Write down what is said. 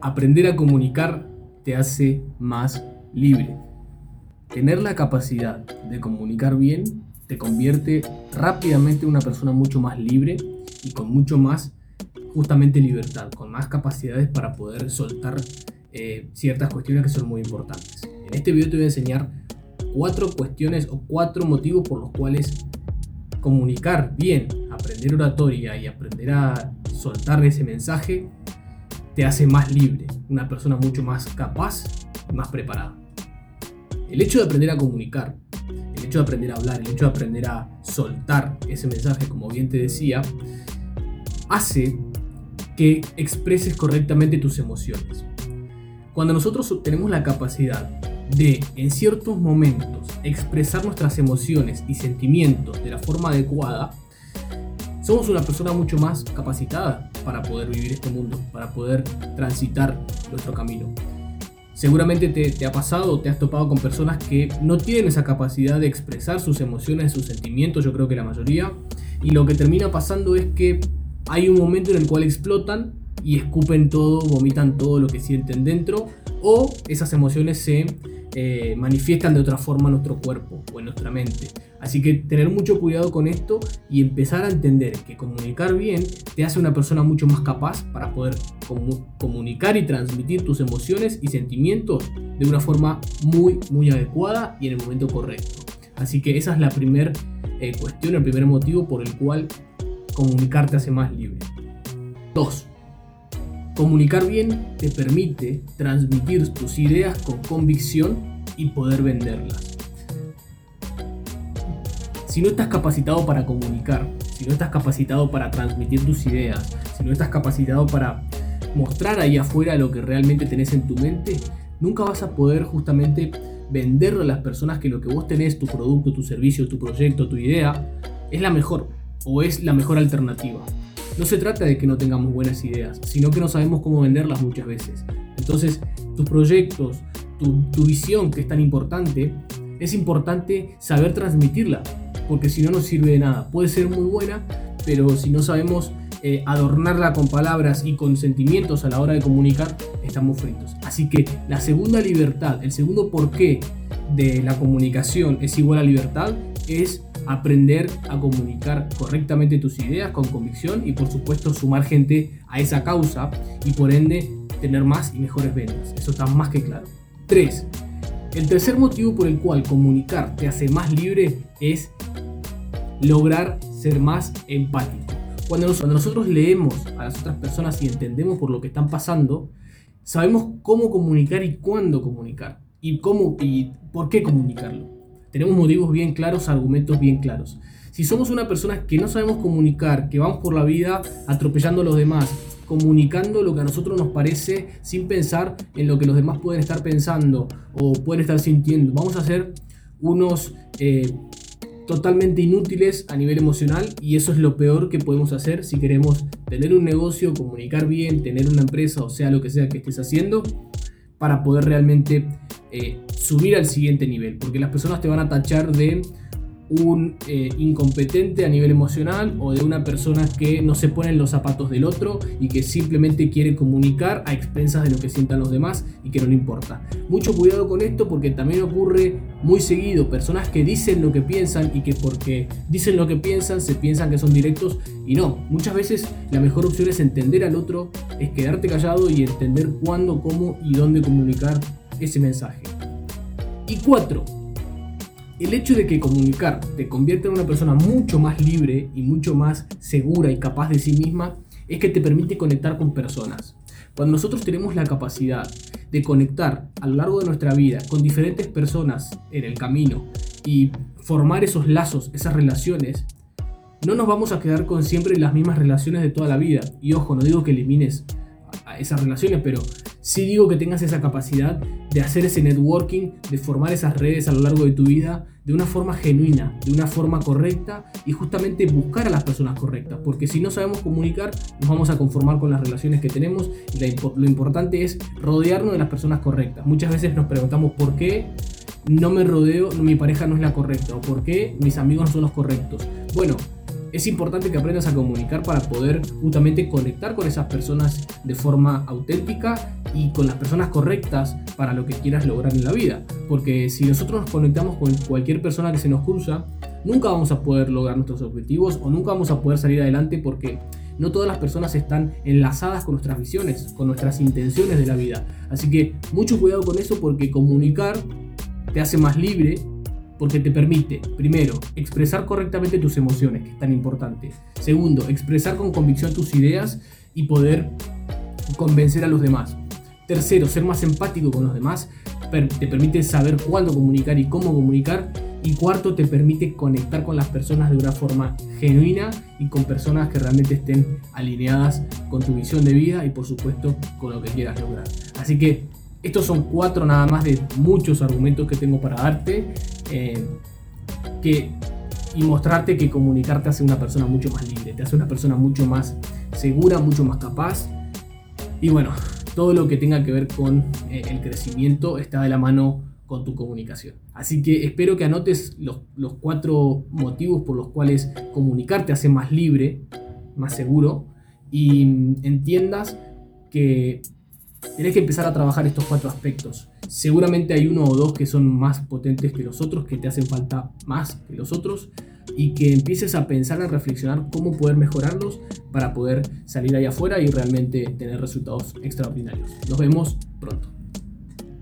Aprender a comunicar te hace más libre. Tener la capacidad de comunicar bien te convierte rápidamente en una persona mucho más libre y con mucho más justamente libertad, con más capacidades para poder soltar eh, ciertas cuestiones que son muy importantes. En este video te voy a enseñar cuatro cuestiones o cuatro motivos por los cuales comunicar bien, aprender oratoria y aprender a soltar ese mensaje te hace más libre, una persona mucho más capaz más preparada. El hecho de aprender a comunicar, el hecho de aprender a hablar, el hecho de aprender a soltar ese mensaje, como bien te decía, hace que expreses correctamente tus emociones. Cuando nosotros tenemos la capacidad de, en ciertos momentos, expresar nuestras emociones y sentimientos de la forma adecuada, somos una persona mucho más capacitada para poder vivir este mundo, para poder transitar nuestro camino. Seguramente te, ha pasado te has topado con personas que no tienen esa capacidad de expresar sus emociones, sus sentimientos, yo creo que la mayoría, y lo que termina pasando es que hay un momento en el cual explotan y escupen todo, vomitan todo lo que sienten dentro, o esas emociones se eh, manifiestan de otra forma nuestro cuerpo o en nuestra mente. Así que tener mucho cuidado con esto y empezar a entender que comunicar bien te hace una persona mucho más capaz para poder comunicar y transmitir tus emociones y sentimientos de una forma muy, muy adecuada y en el momento correcto. Así que esa es la primera eh, cuestión, el primer motivo por el cual comunicar te hace más libre. 2. Comunicar bien te permite transmitir tus ideas con convicción y poder venderlas. Si no estás capacitado para comunicar, si no estás capacitado para transmitir tus ideas, si no estás capacitado para mostrar ahí afuera lo que realmente tenés en tu mente, nunca vas a poder justamente venderle a las personas que lo que vos tenés, tu producto, tu servicio, tu proyecto, tu idea, es la mejor o es la mejor alternativa. No se trata de que no tengamos buenas ideas, sino que no sabemos cómo venderlas muchas veces. Entonces, tus proyectos, tu, visión que es tan importante, es importante saber transmitirla, porque si no nos sirve de nada. Puede ser muy buena, pero si no sabemos eh, adornarla con palabras y con sentimientos a la hora de comunicar, estamos fritos. Así que la segunda libertad, el segundo porqué de la comunicación es igual a libertad, es aprender a comunicar correctamente tus ideas con convicción y por supuesto sumar gente a esa causa y por ende tener más y mejores ventas. Eso está más que claro. 3. El tercer motivo por el cual comunicar te hace más libre es lograr ser más empático. Cuando, nosotros leemos a las otras personas y entendemos por lo que están pasando, sabemos cómo comunicar y cuándo comunicar y cómo y por qué comunicarlo. Tenemos motivos bien claros, argumentos bien claros. Si somos una persona que no sabemos comunicar, que vamos por la vida atropellando a los demás, comunicando lo que a nosotros nos parece sin pensar en lo que los demás pueden estar pensando o pueden estar sintiendo, vamos a ser unos eh, totalmente inútiles a nivel emocional y eso es lo peor que podemos hacer si queremos tener un negocio, comunicar bien, tener una empresa o sea lo que sea que estés haciendo para poder realmente eh, subir al siguiente nivel, porque las personas te van a tachar de un eh, incompetente a nivel emocional o de una persona que no se pone en los zapatos del otro y que simplemente quiere comunicar a expensas de lo que sientan los demás y que no le importa. Mucho cuidado con esto porque también ocurre muy seguido personas que dicen lo que piensan y que porque dicen lo que piensan se piensan que son directos y no. Muchas veces la mejor opción es entender al otro, es quedarte callado y entender cuándo, cómo y dónde comunicar ese mensaje. Y cuatro, el hecho de que comunicar te convierta en una persona mucho más libre y mucho más segura y capaz de sí misma es que te permite conectar con personas. Cuando nosotros tenemos la capacidad de conectar a lo largo de nuestra vida con diferentes personas en el camino y formar esos lazos, esas relaciones, no nos vamos a quedar con siempre las mismas relaciones de toda la vida. Y ojo, no digo que elimines a esas relaciones, pero sí digo que tengas esa capacidad de hacer ese networking, de formar esas redes a lo largo de tu vida de una forma genuina, de una forma correcta y justamente buscar a las personas correctas, porque si no sabemos comunicar nos vamos a conformar con las relaciones que tenemos y lo importante es rodearnos de las personas correctas. Muchas veces nos preguntamos por qué no me rodeo, mi pareja no es la correcta o por qué mis amigos no son los correctos. Bueno, es importante que aprendas a comunicar para poder justamente conectar con esas personas de forma auténtica y con las personas correctas para lo que quieras lograr en la vida. Porque si nosotros nos conectamos con cualquier persona que se nos cruza, nunca vamos a poder lograr nuestros objetivos o nunca vamos a poder salir adelante porque no todas las personas están enlazadas con nuestras visiones, con nuestras intenciones de la vida. Así que mucho cuidado con eso porque comunicar te hace más libre, porque te permite, primero, expresar correctamente tus emociones, que es tan importante. Segundo, expresar con convicción tus ideas y poder convencer a los demás. Tercero, ser más empático con los demás te permite saber cuándo comunicar y cómo comunicar. Y cuarto, te permite conectar con las personas de una forma genuina y con personas que realmente estén alineadas con tu visión de vida y por supuesto con lo que quieras lograr. Así que estos son cuatro nada más de muchos argumentos que tengo para darte eh, que, y mostrarte que comunicarte te hace una persona mucho más libre, te hace una persona mucho más segura, mucho más capaz. Y bueno, todo lo que tenga que ver con eh, el crecimiento está de la mano con tu comunicación. Así que espero que anotes los, los, cuatro motivos por los cuales comunicarte te hace más libre, más seguro, y entiendas que Tienes que empezar a trabajar estos cuatro aspectos. Seguramente hay uno o dos que son más potentes que los otros, que te hacen falta más que los otros, y que empieces a pensar, a reflexionar cómo poder mejorarlos para poder salir ahí afuera y realmente tener resultados extraordinarios. Nos vemos pronto.